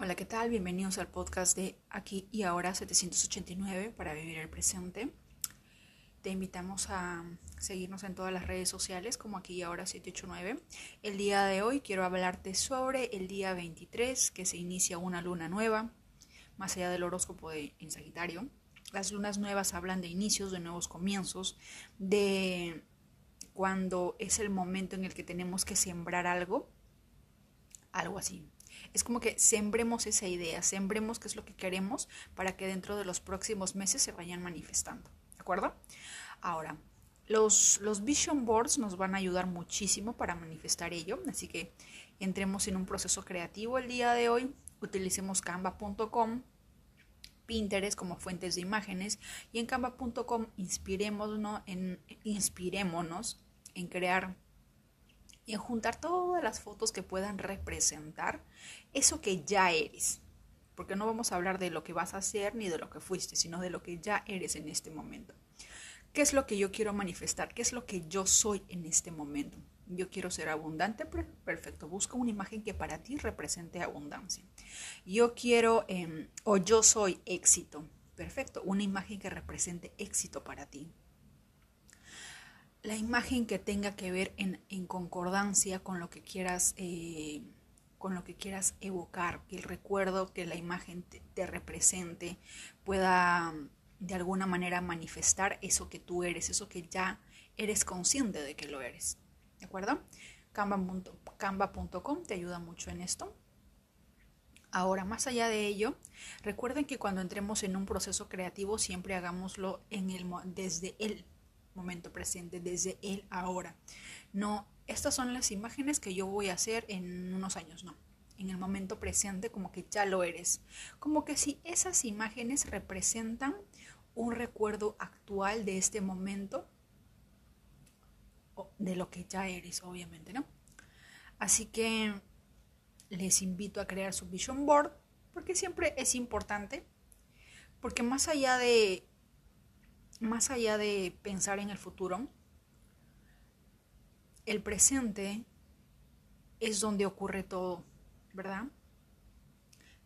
Hola, ¿qué tal? Bienvenidos al podcast de Aquí y Ahora 789 para vivir el presente. Te invitamos a seguirnos en todas las redes sociales como Aquí y Ahora 789. El día de hoy quiero hablarte sobre el día 23 que se inicia una luna nueva, más allá del horóscopo de en Sagitario. Las lunas nuevas hablan de inicios, de nuevos comienzos, de cuando es el momento en el que tenemos que sembrar algo, algo así, es como que sembremos esa idea, sembremos qué es lo que queremos para que dentro de los próximos meses se vayan manifestando. ¿De acuerdo? Ahora, los, los vision boards nos van a ayudar muchísimo para manifestar ello, así que entremos en un proceso creativo el día de hoy, utilicemos canva.com, Pinterest como fuentes de imágenes y en canva.com inspirémonos inspirémonos en crear y en juntar todas las fotos que puedan representar eso que ya eres. Porque no vamos a hablar de lo que vas a hacer ni de lo que fuiste, sino de lo que ya eres en este momento. ¿Qué es lo que yo quiero manifestar? ¿Qué es lo que yo soy en este momento? Yo quiero ser abundante, perfecto. Busca una imagen que para ti represente abundancia. Yo quiero, em, o yo soy éxito, perfecto. Una imagen que represente éxito para ti la imagen que tenga que ver en, concordancia con lo que quieras eh, con lo que quieras evocar que el recuerdo que la imagen te, represente pueda de alguna manera manifestar eso que tú eres eso que ya eres consciente de que lo eres de acuerdo canva.com te ayuda mucho en esto. Ahora, más allá de ello, recuerden que cuando entremos en un proceso creativo siempre hagámoslo en el, desde el momento presente, desde el ahora. No, estas son las imágenes que yo voy a hacer en unos años, no. En el momento presente como que ya lo eres. Como que si esas imágenes representan un recuerdo actual de este momento, de lo que ya eres, obviamente, ¿no? Así que les invito a crear su vision board porque siempre es importante, porque más allá de más allá de pensar en el futuro, el presente es donde ocurre todo, ¿verdad?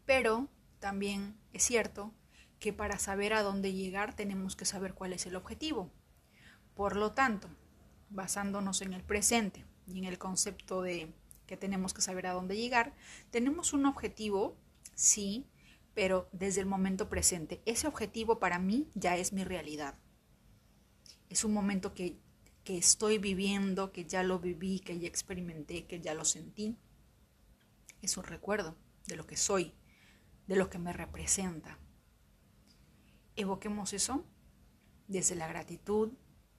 Pero también es cierto que para saber a dónde llegar tenemos que saber cuál es el objetivo. Por lo tanto, basándonos en el presente y en el concepto de que tenemos que saber a dónde llegar, tenemos un objetivo, sí, pero desde el momento presente. Ese objetivo para mí ya es mi realidad. Es un momento que, que estoy viviendo, que ya lo viví, que ya experimenté, que ya lo sentí. Es un recuerdo de lo que soy, de lo que me representa. Evoquemos eso desde la gratitud,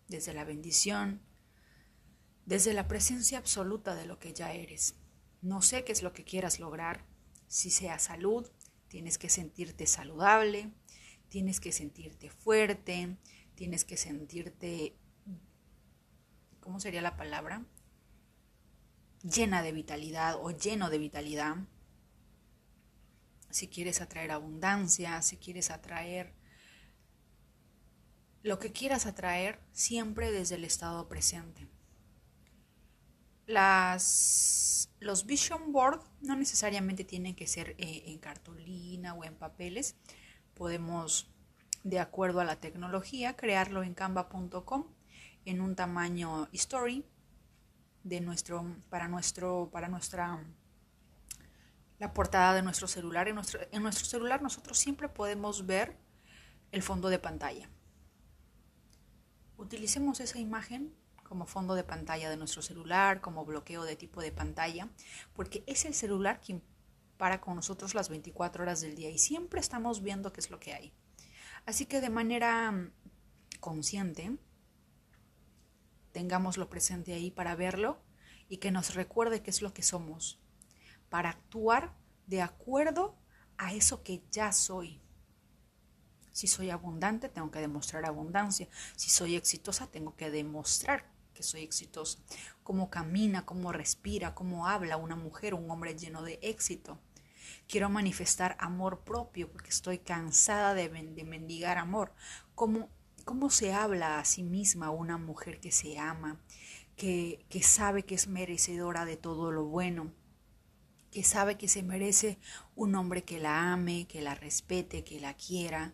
desde la bendición, desde la presencia absoluta de lo que ya eres. No sé qué es lo que quieras lograr, si sea salud, Tienes que sentirte saludable, tienes que sentirte fuerte, tienes que sentirte, ¿cómo sería la palabra? Llena de vitalidad o lleno de vitalidad. Si quieres atraer abundancia, si quieres atraer lo que quieras atraer, siempre desde el estado presente. Las, los vision board no necesariamente tienen que ser eh, en cartulina o en papeles. Podemos, de acuerdo a la tecnología, crearlo en canva.com en un tamaño story de nuestro, para, nuestro, para nuestra la portada de nuestro celular. En nuestro, en nuestro celular nosotros siempre podemos ver el fondo de pantalla. Utilicemos esa imagen como fondo de pantalla de nuestro celular, como bloqueo de tipo de pantalla, porque es el celular quien para con nosotros las 24 horas del día y siempre estamos viendo qué es lo que hay. Así que de manera mm, consciente, tengámoslo presente ahí para verlo y que nos recuerde qué es lo que somos, para actuar de acuerdo a eso que ya soy. Si soy abundante, tengo que demostrar abundancia. Si soy exitosa, tengo que demostrar que soy exitosa, cómo camina, cómo respira, cómo habla una mujer, un hombre lleno de éxito. Quiero manifestar amor propio porque estoy cansada de, mendigar amor. ¿Cómo, ¿Cómo se habla a sí misma una mujer que se ama, que, que sabe que es merecedora de todo lo bueno? que sabe que se merece un hombre que la ame, que la respete, que la quiera.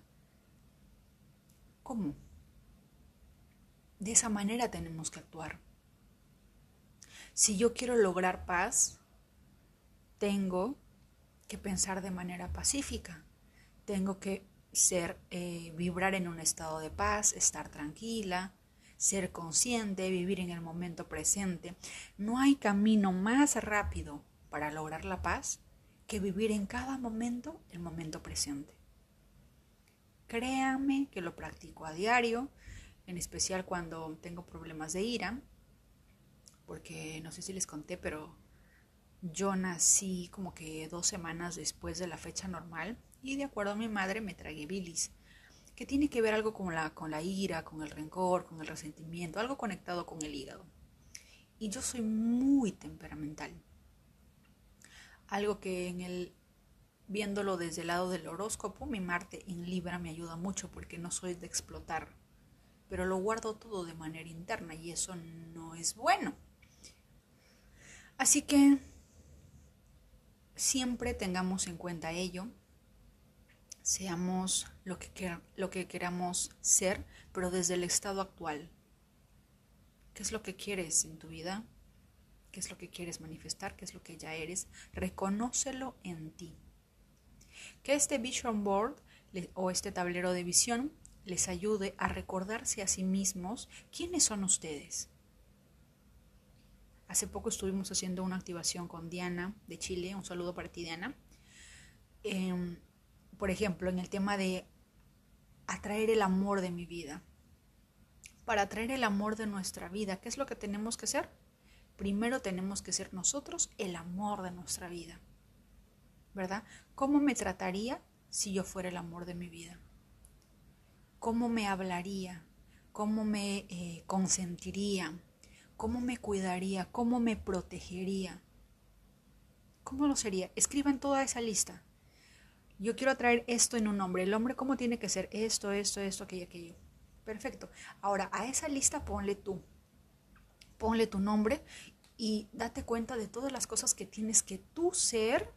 ¿Cómo? De esa manera tenemos que actuar. Si yo quiero lograr paz, tengo que pensar de manera pacífica. Tengo que ser, eh, vibrar en un estado de paz, estar tranquila, ser consciente, vivir en el momento presente. No hay camino más rápido para lograr la paz que vivir en cada momento el momento presente. Créanme que lo practico a diario, en especial cuando tengo problemas de ira, porque no sé si les conté, pero yo nací como que dos semanas después de la fecha normal y de acuerdo a mi madre me tragué bilis, que tiene que ver algo con la, con la ira, con el rencor, con el resentimiento, algo conectado con el hígado. Y yo soy muy temperamental algo que en el viéndolo desde el lado del horóscopo, mi Marte en Libra me ayuda mucho porque no soy de explotar, pero lo guardo todo de manera interna y eso no es bueno. Así que siempre tengamos en cuenta ello, seamos lo que, lo que queramos ser, pero desde el estado actual. ¿Qué es lo que quieres en tu vida? qué es lo que quieres manifestar, qué es lo que ya eres, reconócelo en ti. Que este Vision Board o este tablero de visión les ayude a recordarse a sí mismos quiénes son ustedes. Hace poco estuvimos haciendo una activación con Diana de Chile, un saludo para ti Diana. Em, por ejemplo, en el tema de atraer el amor de mi vida. Para atraer el amor de nuestra vida, ¿qué es lo que tenemos que hacer? primero tenemos que ser nosotros el amor de nuestra vida. ¿Verdad? ¿Cómo me trataría si yo fuera el amor de mi vida? ¿Cómo me hablaría? ¿Cómo me eh, consentiría? ¿Cómo me cuidaría? ¿Cómo me protegería? ¿Cómo lo sería? Escriban toda esa lista. Yo quiero traer esto en un hombre. El hombre, ¿cómo tiene que ser? Esto, esto, esto, aquello, aquello. Perfecto. Ahora, a esa lista ponle tú ponle tu nombre y date cuenta de todas las cosas que tienes que tú ser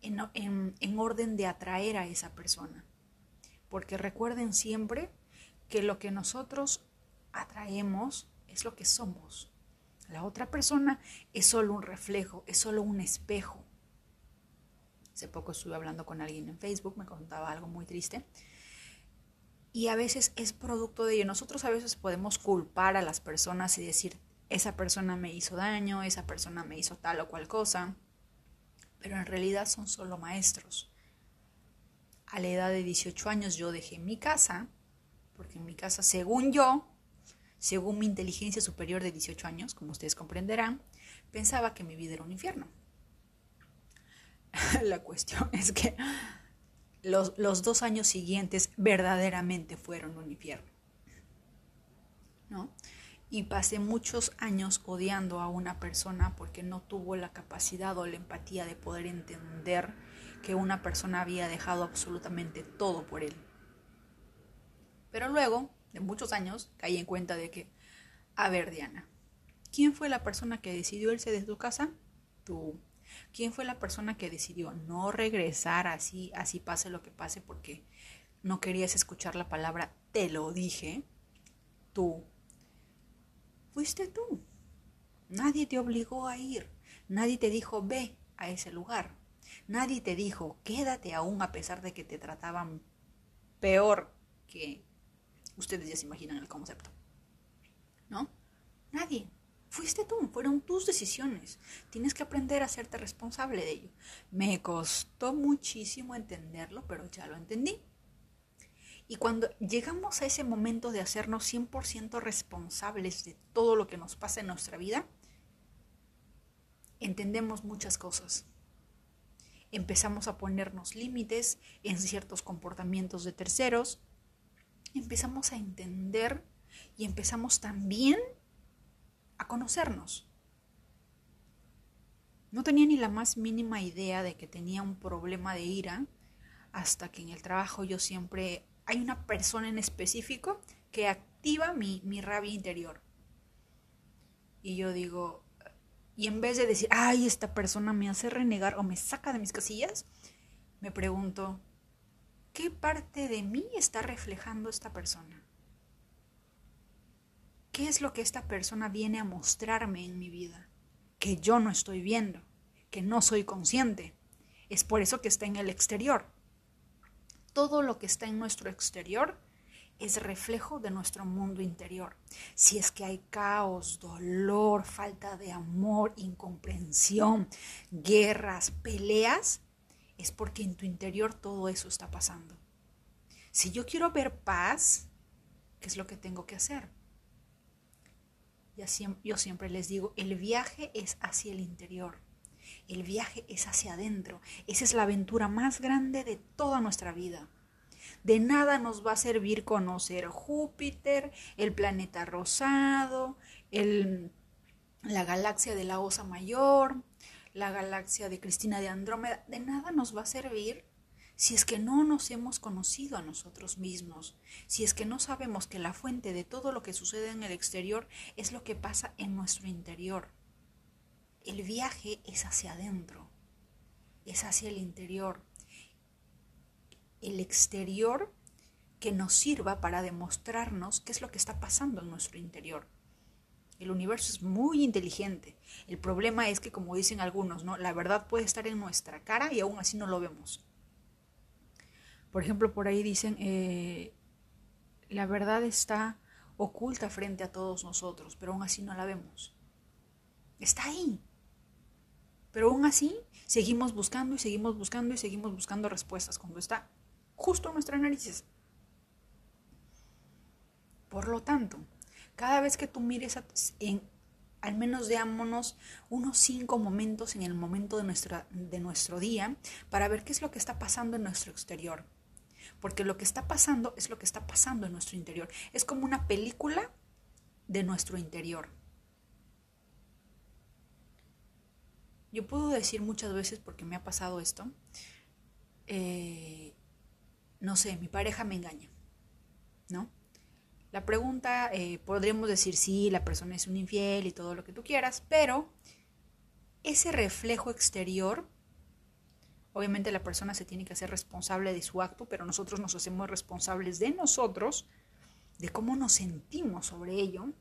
en, orden de atraer a esa persona. Porque recuerden siempre que lo que nosotros atraemos es lo que somos. La otra persona es solo un reflejo, es solo un espejo. Hace poco estuve hablando con alguien en Facebook, me contaba algo muy triste. Y a veces es producto de ello. Nosotros a veces podemos culpar a las personas y decir, esa persona me hizo daño, esa persona me hizo tal o cual cosa, pero en realidad son solo maestros. A la edad de 18 años yo dejé mi casa, porque en mi casa, según yo, según mi inteligencia superior de 18 años, como ustedes comprenderán, pensaba que mi vida era un infierno. la cuestión es que los, los dos años siguientes verdaderamente fueron un infierno. ¿No? y pasé muchos años odiando a una persona porque no tuvo la capacidad o la empatía de poder entender que una persona había dejado absolutamente todo por él. Pero luego, de muchos años, caí en cuenta de que, a ver, Diana, ¿quién fue la persona que decidió irse de tu casa? Tú. ¿Quién fue la persona que decidió no regresar así, así pase lo que pase porque no querías escuchar la palabra te lo dije? Tú fuiste tú. Nadie te obligó a ir. Nadie te dijo ve a ese lugar. Nadie te dijo quédate aún a pesar de que te trataban peor que ustedes ya se imaginan el concepto. ¿No? Nadie. Fuiste tú, fueron tus decisiones. Tienes que aprender a hacerte responsable de ello. Me costó muchísimo entenderlo, pero ya lo entendí. Y cuando llegamos a ese momento de hacernos 100% responsables de todo lo que nos pasa en nuestra vida, entendemos muchas cosas. Empezamos a ponernos límites en ciertos comportamientos de terceros, empezamos a entender y empezamos también a conocernos. No tenía ni la más mínima idea de que tenía un problema de ira hasta que en el trabajo yo siempre hay una persona en específico que activa mi, rabia interior. Y yo digo, Y en vez de decir, ay, esta persona me hace renegar o me saca de mis casillas, me pregunto, ¿qué parte de mí está reflejando esta persona? ¿Qué es lo que esta persona viene a mostrarme en mi vida? Que yo no estoy viendo, que no soy consciente. Es por eso que está en el exterior. Todo lo que está en nuestro exterior es reflejo de nuestro mundo interior. Si es que hay caos, dolor, falta de amor, incomprensión, guerras, peleas, es porque en tu interior todo eso está pasando. Si yo quiero ver paz, ¿qué es lo que tengo que hacer? yo siempre les digo, el viaje es hacia el interior. El viaje es hacia adentro. Esa es la aventura más grande de toda nuestra vida. De nada nos va a servir conocer Júpiter, el planeta rosado, la galaxia de la Osa Mayor, la galaxia de Cristina de Andrómeda. De nada nos va a servir si es que no nos hemos conocido a nosotros mismos, si es que no sabemos que la fuente de todo lo que sucede en el exterior es lo que pasa en nuestro interior. El viaje es hacia adentro, es hacia el interior el exterior que nos sirva para demostrarnos qué es lo que está pasando en nuestro interior. El universo es muy inteligente. El problema es que, como dicen algunos, ¿no? la verdad puede estar en nuestra cara y aún así no lo vemos. Por ejemplo, por ahí dicen, eh, la verdad está oculta frente a todos nosotros, pero aún así no la vemos. Está ahí. Pero aún así seguimos buscando y seguimos buscando y seguimos buscando respuestas cuando está justo en nuestras narices. Por lo tanto, cada vez que tú mires en, al menos veámonos unos cinco momentos en el momento de, de nuestro día para ver qué es lo que está pasando en nuestro exterior. Porque lo que está pasando es lo que está pasando en nuestro interior. Es como una película de nuestro interior. Yo puedo decir muchas veces, porque me ha pasado esto, eh, no sé, mi pareja me engaña, ¿no? La pregunta, eh, podríamos decir sí, la persona es un infiel y todo lo que tú quieras, pero ese reflejo exterior, obviamente la persona se tiene que hacer responsable de su acto, pero nosotros nos hacemos responsables de nosotros, de cómo nos sentimos sobre ello.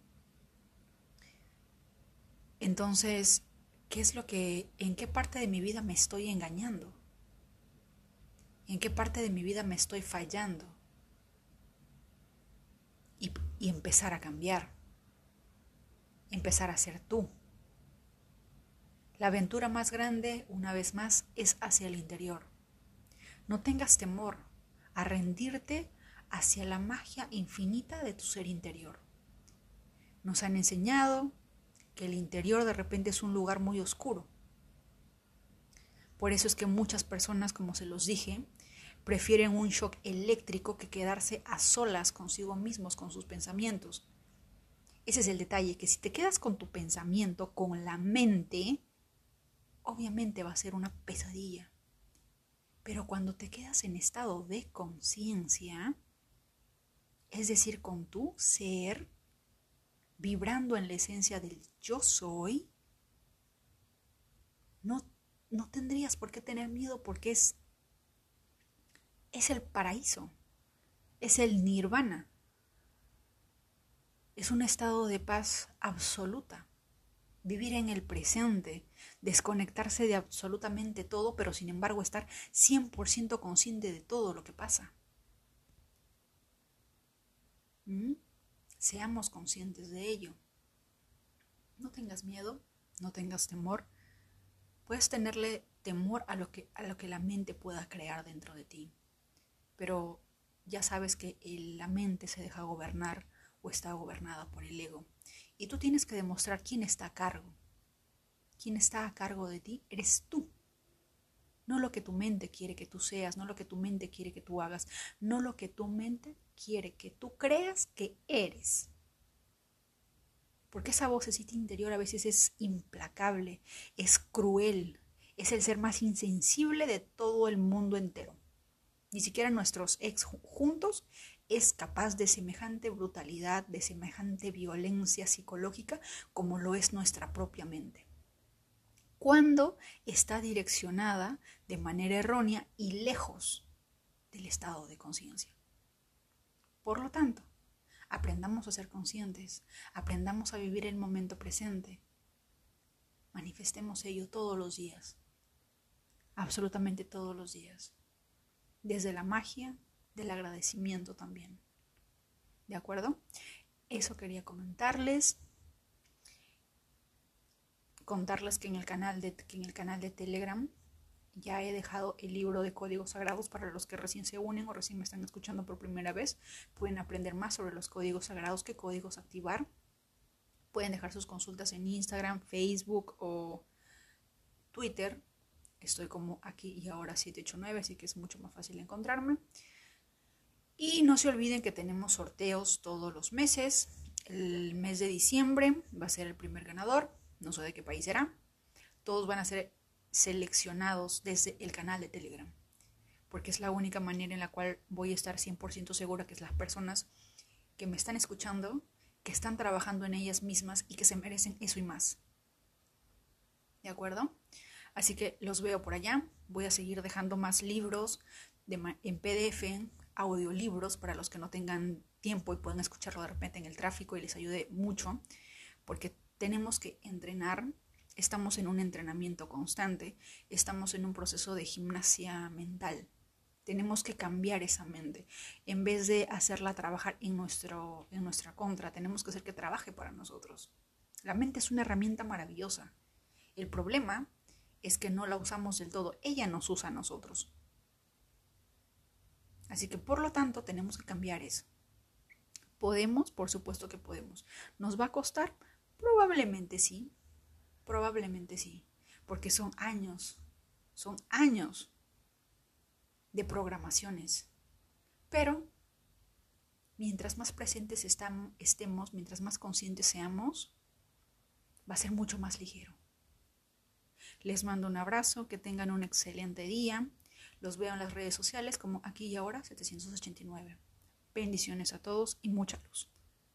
Entonces, ¿qué es lo que, en qué parte de mi vida me estoy engañando? En qué parte de mi vida me estoy fallando y, empezar a cambiar, empezar a ser tú. La aventura más grande, una vez más, es hacia el interior. No tengas temor a rendirte hacia la magia infinita de tu ser interior. Nos han enseñado que el interior de repente es un lugar muy oscuro. Por eso es que muchas personas, como se los dije, Prefieren un shock eléctrico que quedarse a solas consigo mismos, con sus pensamientos. Ese es el detalle, que si te quedas con tu pensamiento, con la mente, obviamente va a ser una pesadilla. Pero cuando te quedas en estado de conciencia, es decir, con tu ser, vibrando en la esencia del yo soy, no, no tendrías por qué tener miedo porque es es el paraíso, es el nirvana, es un estado de paz absoluta. Vivir en el presente, desconectarse de absolutamente todo, pero sin embargo estar 100% consciente de todo lo que pasa. ¿Mm? Seamos conscientes de ello. No tengas miedo, no tengas temor. Puedes tenerle temor a lo que, a lo que la mente pueda crear dentro de ti pero ya sabes que la mente se deja gobernar o está gobernada por el ego. Y tú tienes que demostrar quién está a cargo. Quién está a cargo de ti eres tú. No lo que tu mente quiere que tú seas, no lo que tu mente quiere que tú hagas, no lo que tu mente quiere que tú creas que eres. Porque esa vocecita interior a veces es implacable, es cruel, es el ser más insensible de todo el mundo entero. Ni siquiera nuestros ex juntos es capaz de semejante brutalidad, de semejante violencia psicológica como lo es nuestra propia mente. cuando está direccionada de manera errónea y lejos del estado de conciencia. Por lo tanto, aprendamos a ser conscientes, aprendamos a vivir el momento presente, manifestemos ello todos los días, absolutamente todos los días, desde la magia del agradecimiento también. ¿De acuerdo? Eso quería comentarles. Contarles que en el canal de, que en el canal de Telegram ya he dejado el libro de códigos sagrados para los que recién se unen o recién me están escuchando por primera vez. Pueden aprender más sobre los códigos sagrados, qué códigos activar. Pueden dejar sus consultas en Instagram, Facebook o Twitter. Estoy como aquí y ahora 789, así que es mucho más fácil encontrarme. Y no se olviden que tenemos sorteos todos los meses. El mes de diciembre va a ser el primer ganador. No sé de qué país será. Todos van a ser seleccionados desde el canal de Telegram, porque es la única manera en la cual voy a estar 100% segura que es las personas que me están escuchando, que están trabajando en ellas mismas y que se merecen eso y más. ¿De acuerdo? Así que los veo por allá. Voy a seguir dejando más libros en PDF, audiolibros para los que no tengan tiempo y puedan escucharlo de repente en el tráfico y les ayude mucho, porque tenemos que entrenar estamos en un entrenamiento constante, estamos en un proceso de gimnasia mental. Tenemos que cambiar esa mente. En vez de hacerla trabajar en, nuestro, en nuestra contra, tenemos que hacer que trabaje para nosotros. La mente es una herramienta maravillosa. El problema es que no la usamos del todo. Ella nos usa a nosotros. Así que por lo tanto tenemos que cambiar eso. ¿Podemos? Por supuesto que podemos. ¿Nos va a costar? Probablemente sí. Probablemente sí, porque son años, son años de programaciones. Pero mientras más presentes estemos, mientras más conscientes seamos, va a ser mucho más ligero. Les mando un abrazo, que tengan un excelente día. Los veo en las redes sociales como aquí y ahora 789. Bendiciones a todos y mucha luz.